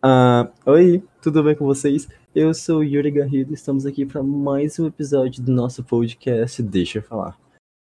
Ah, oi, tudo bem com vocês? Eu sou Yuri Garrido, estamos aqui para mais um episódio do nosso podcast Deixa eu falar.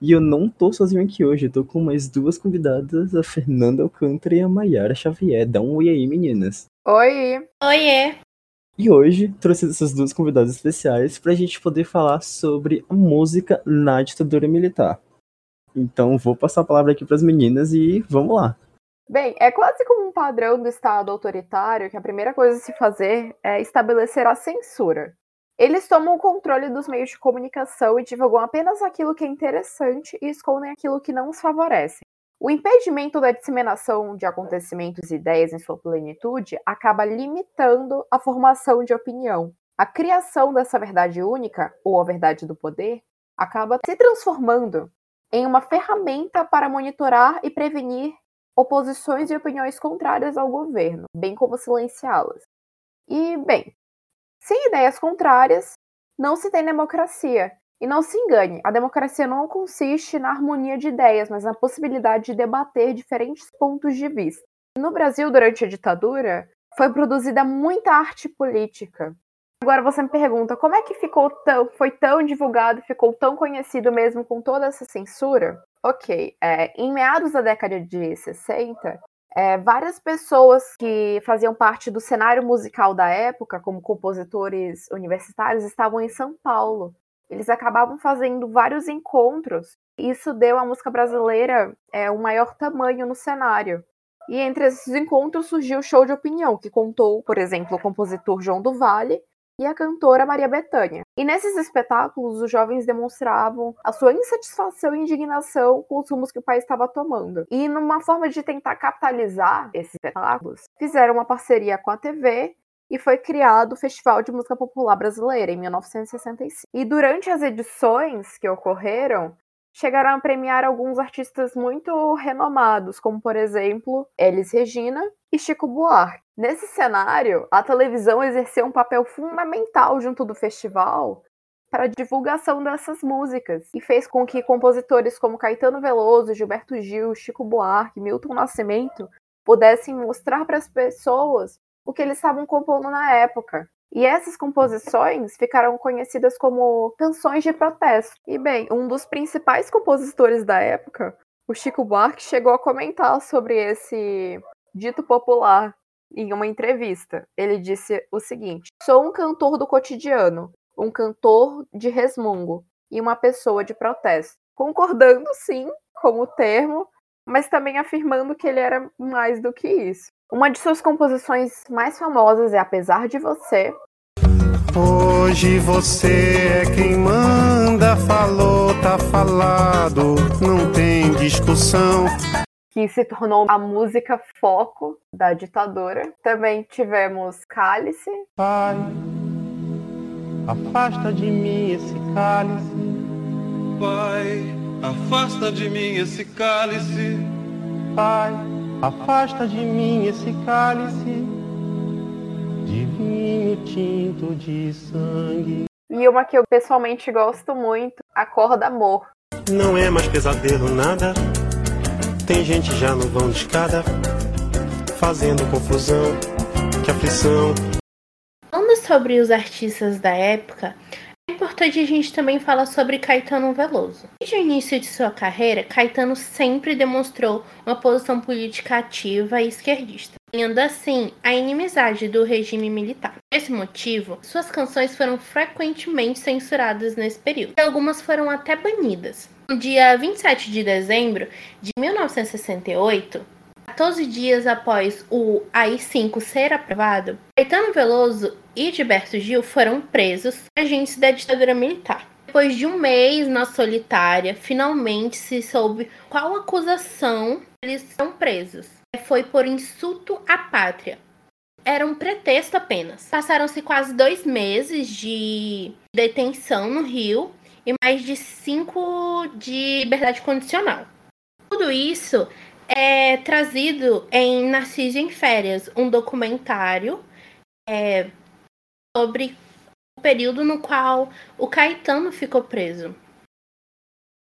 E eu não tô sozinho aqui hoje, eu tô com mais duas convidadas, a Fernanda Alcântara e a Mayara Xavier. Dá um oi aí, meninas. Oi! Oiê! E hoje trouxe essas duas convidadas especiais pra gente poder falar sobre a música na ditadura militar. Então vou passar a palavra aqui pras meninas e vamos lá. Bem, é quase como um padrão do Estado autoritário que a primeira coisa a se fazer é estabelecer a censura. Eles tomam o controle dos meios de comunicação e divulgam apenas aquilo que é interessante e escondem aquilo que não os favorece. O impedimento da disseminação de acontecimentos e ideias em sua plenitude acaba limitando a formação de opinião. A criação dessa verdade única, ou a verdade do poder, acaba se transformando em uma ferramenta para monitorar e prevenir oposições e opiniões contrárias ao governo, bem como silenciá-las. E, bem, sem ideias contrárias, não se tem democracia. E não se engane, a democracia não consiste na harmonia de ideias, mas na possibilidade de debater diferentes pontos de vista. No Brasil, durante a ditadura, foi produzida muita arte política. Agora você me pergunta, como é que ficou tão, foi tão divulgado, ficou tão conhecido mesmo com toda essa censura? Ok, é, em meados da década de 60, é, várias pessoas que faziam parte do cenário musical da época, como compositores universitários, estavam em São Paulo. Eles acabavam fazendo vários encontros. Isso deu à música brasileira é, um maior tamanho no cenário. E entre esses encontros surgiu o show de opinião, que contou, por exemplo, o compositor João do Vale e a cantora Maria Bethânia. E nesses espetáculos, os jovens demonstravam a sua insatisfação e indignação com os rumos que o país estava tomando. E numa forma de tentar capitalizar esses espetáculos, fizeram uma parceria com a TV e foi criado o Festival de Música Popular Brasileira em 1965. E durante as edições que ocorreram, chegaram a premiar alguns artistas muito renomados, como por exemplo Elis Regina e Chico Buarque. Nesse cenário, a televisão exerceu um papel fundamental junto do festival para a divulgação dessas músicas e fez com que compositores como Caetano Veloso, Gilberto Gil, Chico Buarque, Milton Nascimento pudessem mostrar para as pessoas o que eles estavam compondo na época. E essas composições ficaram conhecidas como canções de protesto. E bem, um dos principais compositores da época, o Chico Buarque, chegou a comentar sobre esse dito popular em uma entrevista. Ele disse o seguinte: Sou um cantor do cotidiano, um cantor de resmungo e uma pessoa de protesto. Concordando, sim, com o termo, mas também afirmando que ele era mais do que isso. Uma de suas composições mais famosas é Apesar de Você. Hoje você é quem manda, falou, tá falado, não tem discussão. Que se tornou a música foco da ditadura. Também tivemos Cálice. Pai, afasta de mim esse cálice. Pai, afasta de mim esse cálice. Pai, Afasta de mim esse cálice de vinho tinto de sangue. E uma que eu pessoalmente gosto muito, Acorda Amor. Não é mais pesadelo nada. Tem gente já no vão de escada fazendo confusão, que aflição. Falando sobre os artistas da época, importante a gente também falar sobre Caetano Veloso. Desde o início de sua carreira, Caetano sempre demonstrou uma posição política ativa e esquerdista, tendo assim a inimizade do regime militar. Por esse motivo, suas canções foram frequentemente censuradas nesse período, e algumas foram até banidas. No dia 27 de dezembro de 1968, 14 dias após o AI-5 ser aprovado, Caetano Veloso e Gilberto Gil foram presos agentes da ditadura militar. Depois de um mês na solitária, finalmente se soube qual acusação eles são presos. Foi por insulto à pátria. Era um pretexto apenas. Passaram-se quase dois meses de detenção no Rio e mais de cinco de liberdade condicional. Tudo isso é trazido em Narciso em Férias, um documentário é, sobre o período no qual o Caetano ficou preso.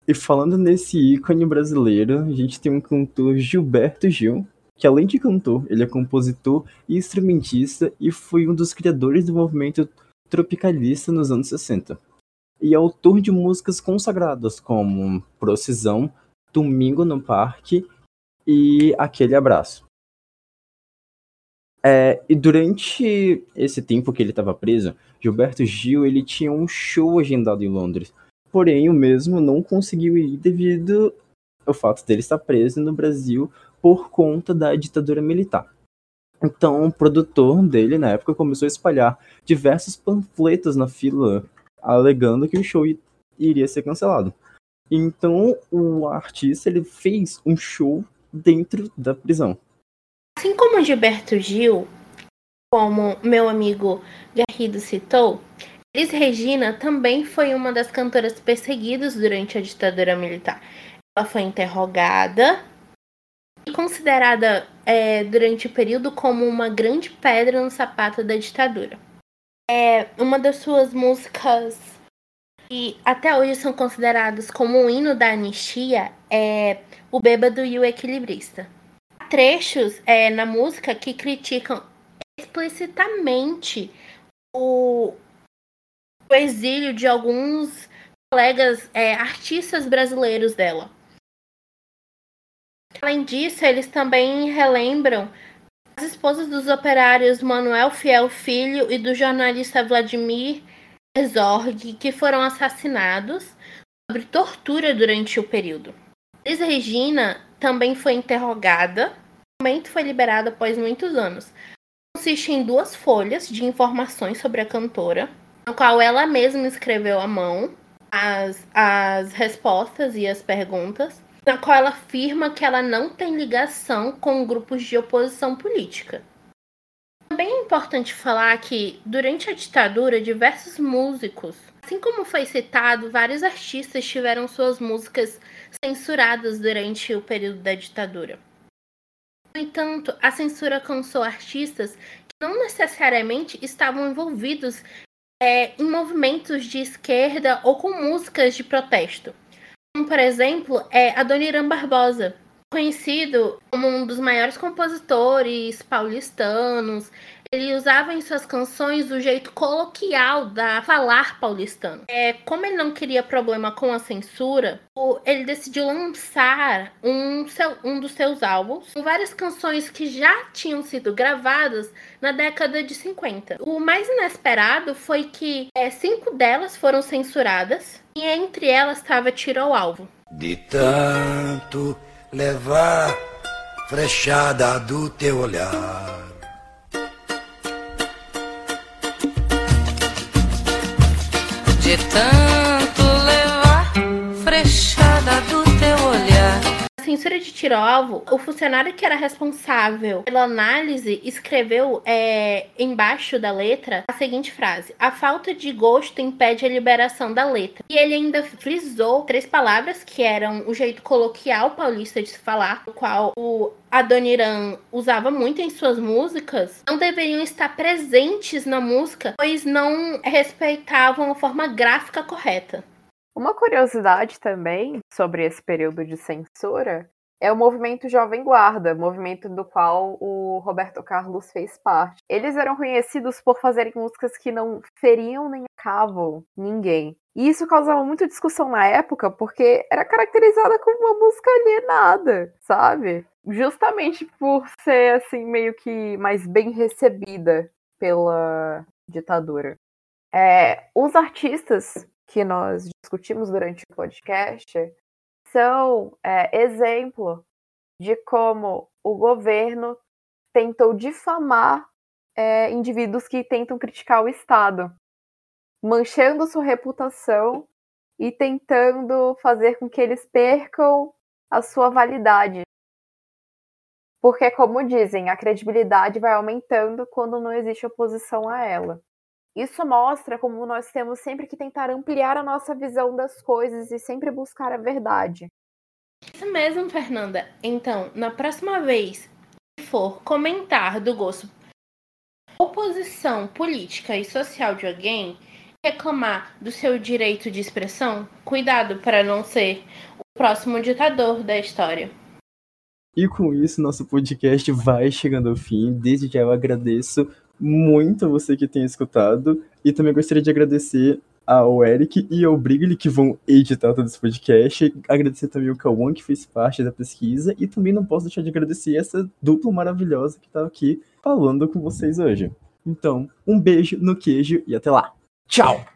E falando nesse ícone brasileiro, a gente tem um cantor Gilberto Gil, que além de cantor, ele é compositor e instrumentista e foi um dos criadores do movimento tropicalista nos anos 60. E é autor de músicas consagradas como Procisão, Domingo no Parque e Aquele Abraço. É, e durante esse tempo que ele estava preso, Gilberto Gil ele tinha um show agendado em Londres. Porém, o mesmo não conseguiu ir devido ao fato dele estar preso no Brasil por conta da ditadura militar. Então, o produtor dele, na época, começou a espalhar diversos panfletos na fila, alegando que o show iria ser cancelado. Então, o artista ele fez um show dentro da prisão. Assim como Gilberto Gil, como meu amigo Garrido citou, Elis Regina também foi uma das cantoras perseguidas durante a ditadura militar. Ela foi interrogada e considerada é, durante o período como uma grande pedra no sapato da ditadura. É uma das suas músicas que até hoje são consideradas como um hino da anistia é O Bêbado e o Equilibrista. Há trechos é, na música que criticam explicitamente o, o exílio de alguns colegas é, artistas brasileiros dela. Além disso, eles também relembram as esposas dos operários Manuel Fiel Filho e do jornalista Vladimir Herzog, que foram assassinados sobre tortura durante o período. Liz Regina também foi interrogada. O documento foi liberado após muitos anos. Consiste em duas folhas de informações sobre a cantora, no qual ela mesma escreveu à mão as, as respostas e as perguntas na qual ela afirma que ela não tem ligação com grupos de oposição política. Também é importante falar que, durante a ditadura, diversos músicos, assim como foi citado, vários artistas tiveram suas músicas censuradas durante o período da ditadura. No entanto, a censura alcançou artistas que não necessariamente estavam envolvidos é, em movimentos de esquerda ou com músicas de protesto como, por exemplo, é Adoniran Barbosa, conhecido como um dos maiores compositores paulistanos. Ele usava em suas canções o jeito coloquial da falar paulistano. É, como ele não queria problema com a censura, ele decidiu lançar um, seu, um dos seus álbuns com várias canções que já tinham sido gravadas na década de 50. O mais inesperado foi que é, cinco delas foram censuradas e entre elas estava Tiro ao Alvo. De tanto levar frechada do teu olhar. De tanto censura de tiro alvo, o funcionário que era responsável pela análise escreveu é, embaixo da letra a seguinte frase: A falta de gosto impede a liberação da letra. E ele ainda frisou três palavras que eram o jeito coloquial paulista de se falar, o qual o Adoniran usava muito em suas músicas, não deveriam estar presentes na música, pois não respeitavam a forma gráfica correta. Uma curiosidade também sobre esse período de censura é o movimento Jovem Guarda, movimento do qual o Roberto Carlos fez parte. Eles eram conhecidos por fazerem músicas que não feriam nem acavam ninguém. E isso causava muita discussão na época, porque era caracterizada como uma música alienada, sabe? Justamente por ser assim meio que mais bem recebida pela ditadura. É, os artistas que nós discutimos durante o podcast são é, exemplo de como o governo tentou difamar é, indivíduos que tentam criticar o Estado, manchando sua reputação e tentando fazer com que eles percam a sua validade. Porque, como dizem, a credibilidade vai aumentando quando não existe oposição a ela. Isso mostra como nós temos sempre que tentar ampliar a nossa visão das coisas e sempre buscar a verdade. Isso mesmo, Fernanda. Então, na próxima vez que for comentar do gosto oposição política e social de alguém, reclamar do seu direito de expressão, cuidado para não ser o próximo ditador da história. E com isso, nosso podcast vai chegando ao fim. Desde já eu agradeço muito você que tem escutado. E também gostaria de agradecer ao Eric e ao Brigli que vão editar todo esse podcast. Agradecer também ao Cauã que fez parte da pesquisa. E também não posso deixar de agradecer essa dupla maravilhosa que está aqui falando com vocês hoje. Então, um beijo no queijo e até lá. Tchau!